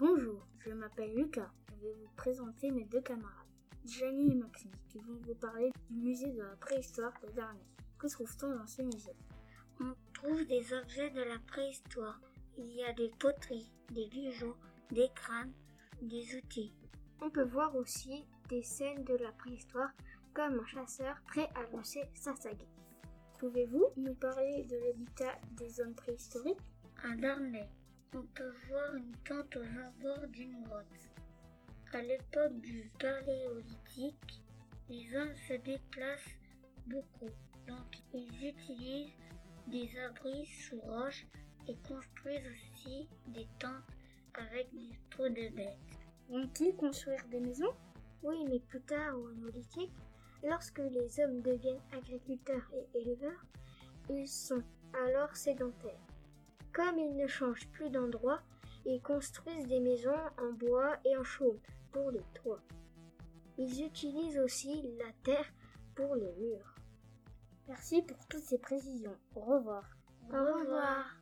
je m'appelle Lucas. Je vais vous présenter mes deux camarades, Jenny et Maxime, qui vont vous parler du musée de la préhistoire de Darnay. Que trouve-t-on dans ce musée? On trouve des objets de la préhistoire. Il y a des poteries, des bijoux, des crânes, des outils. On peut voir aussi des scènes de la préhistoire comme un chasseur prêt à lancer sa saga. Pouvez-vous nous parler de l'habitat des hommes préhistoriques? À Darnay, on peut voir une tente aux abords d'une grotte. À l'époque du paléolithique, les hommes se déplacent beaucoup, donc ils utilisent des abris sous roches et construisent aussi des tentes avec des trous de bêtes. Vont-ils construire des maisons? Oui, mais plus tard au néolithique, lorsque les hommes deviennent agriculteurs et éleveurs, ils sont alors sédentaires. Comme ils ne changent plus d'endroit, ils construisent des maisons en bois et en chaume pour les toits. Ils utilisent aussi la terre pour les murs. Merci pour toutes ces précisions. Au revoir. Au revoir.